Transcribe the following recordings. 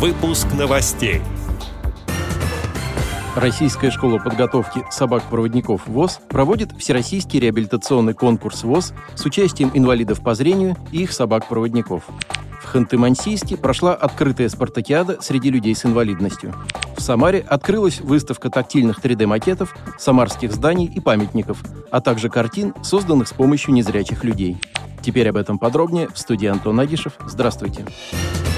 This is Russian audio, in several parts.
Выпуск новостей. Российская школа подготовки собак-проводников ВОЗ проводит всероссийский реабилитационный конкурс ВОЗ с участием инвалидов по зрению и их собак-проводников. В Ханты-Мансийске прошла открытая спартакиада среди людей с инвалидностью. В Самаре открылась выставка тактильных 3D-макетов самарских зданий и памятников, а также картин, созданных с помощью незрячих людей. Теперь об этом подробнее в студии Антон Агишев. Здравствуйте. Здравствуйте.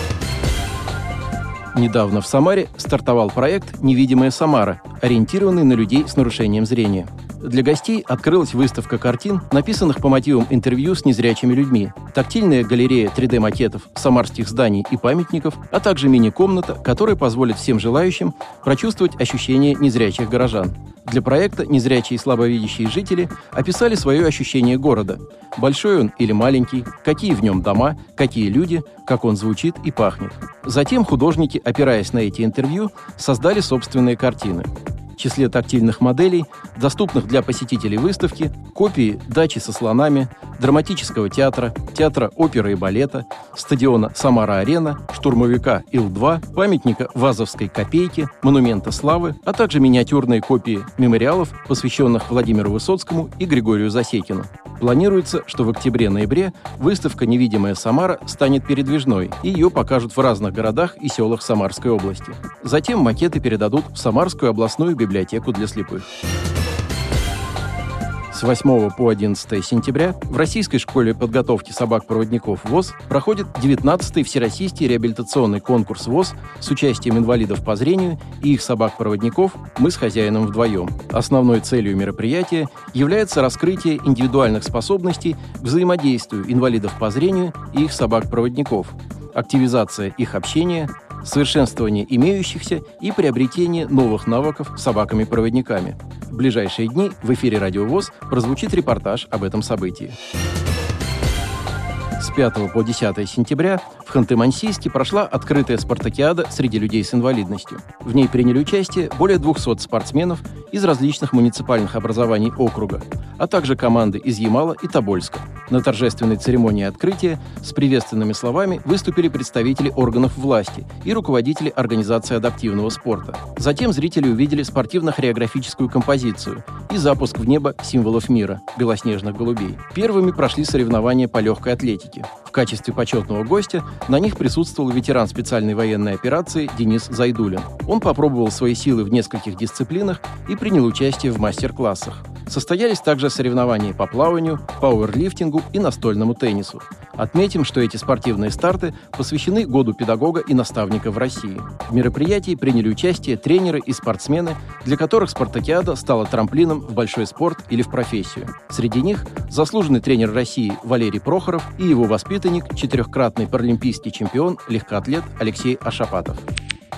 Недавно в Самаре стартовал проект «Невидимая Самара», ориентированный на людей с нарушением зрения. Для гостей открылась выставка картин, написанных по мотивам интервью с незрячими людьми, тактильная галерея 3D-макетов самарских зданий и памятников, а также мини-комната, которая позволит всем желающим прочувствовать ощущения незрячих горожан. Для проекта незрячие и слабовидящие жители описали свое ощущение города. Большой он или маленький, какие в нем дома, какие люди, как он звучит и пахнет. Затем художники, опираясь на эти интервью, создали собственные картины числе тактильных моделей, доступных для посетителей выставки, копии дачи со слонами, драматического театра, театра оперы и балета, стадиона «Самара-арена», штурмовика Ил-2, памятника Вазовской копейки, монумента славы, а также миниатюрные копии мемориалов, посвященных Владимиру Высоцкому и Григорию Засекину. Планируется, что в октябре-ноябре выставка «Невидимая Самара» станет передвижной, и ее покажут в разных городах и селах Самарской области. Затем макеты передадут в Самарскую областную библиотеку для слепых. С 8 по 11 сентября в Российской школе подготовки собак-проводников ВОЗ проходит 19-й Всероссийский реабилитационный конкурс ВОЗ с участием инвалидов по зрению и их собак-проводников «Мы с хозяином вдвоем». Основной целью мероприятия является раскрытие индивидуальных способностей к взаимодействию инвалидов по зрению и их собак-проводников, активизация их общения, совершенствование имеющихся и приобретение новых навыков собаками-проводниками. В ближайшие дни в эфире «Радио ВОЗ» прозвучит репортаж об этом событии. С 5 по 10 сентября в Ханты-Мансийске прошла открытая спартакиада среди людей с инвалидностью. В ней приняли участие более 200 спортсменов из различных муниципальных образований округа, а также команды из Ямала и Тобольска. На торжественной церемонии открытия с приветственными словами выступили представители органов власти и руководители Организации адаптивного спорта. Затем зрители увидели спортивно-хореографическую композицию и запуск в небо символов мира – белоснежных голубей. Первыми прошли соревнования по легкой атлетике. В качестве почетного гостя на них присутствовал ветеран специальной военной операции Денис Зайдулин. Он попробовал свои силы в нескольких дисциплинах и принял участие в мастер-классах. Состоялись также соревнования по плаванию, пауэрлифтингу и настольному теннису. Отметим, что эти спортивные старты посвящены году педагога и наставника в России. В мероприятии приняли участие тренеры и спортсмены, для которых спартакиада стала трамплином в большой спорт или в профессию. Среди них заслуженный тренер России Валерий Прохоров и его воспитанник, четырехкратный паралимпийский чемпион, легкоатлет Алексей Ашапатов.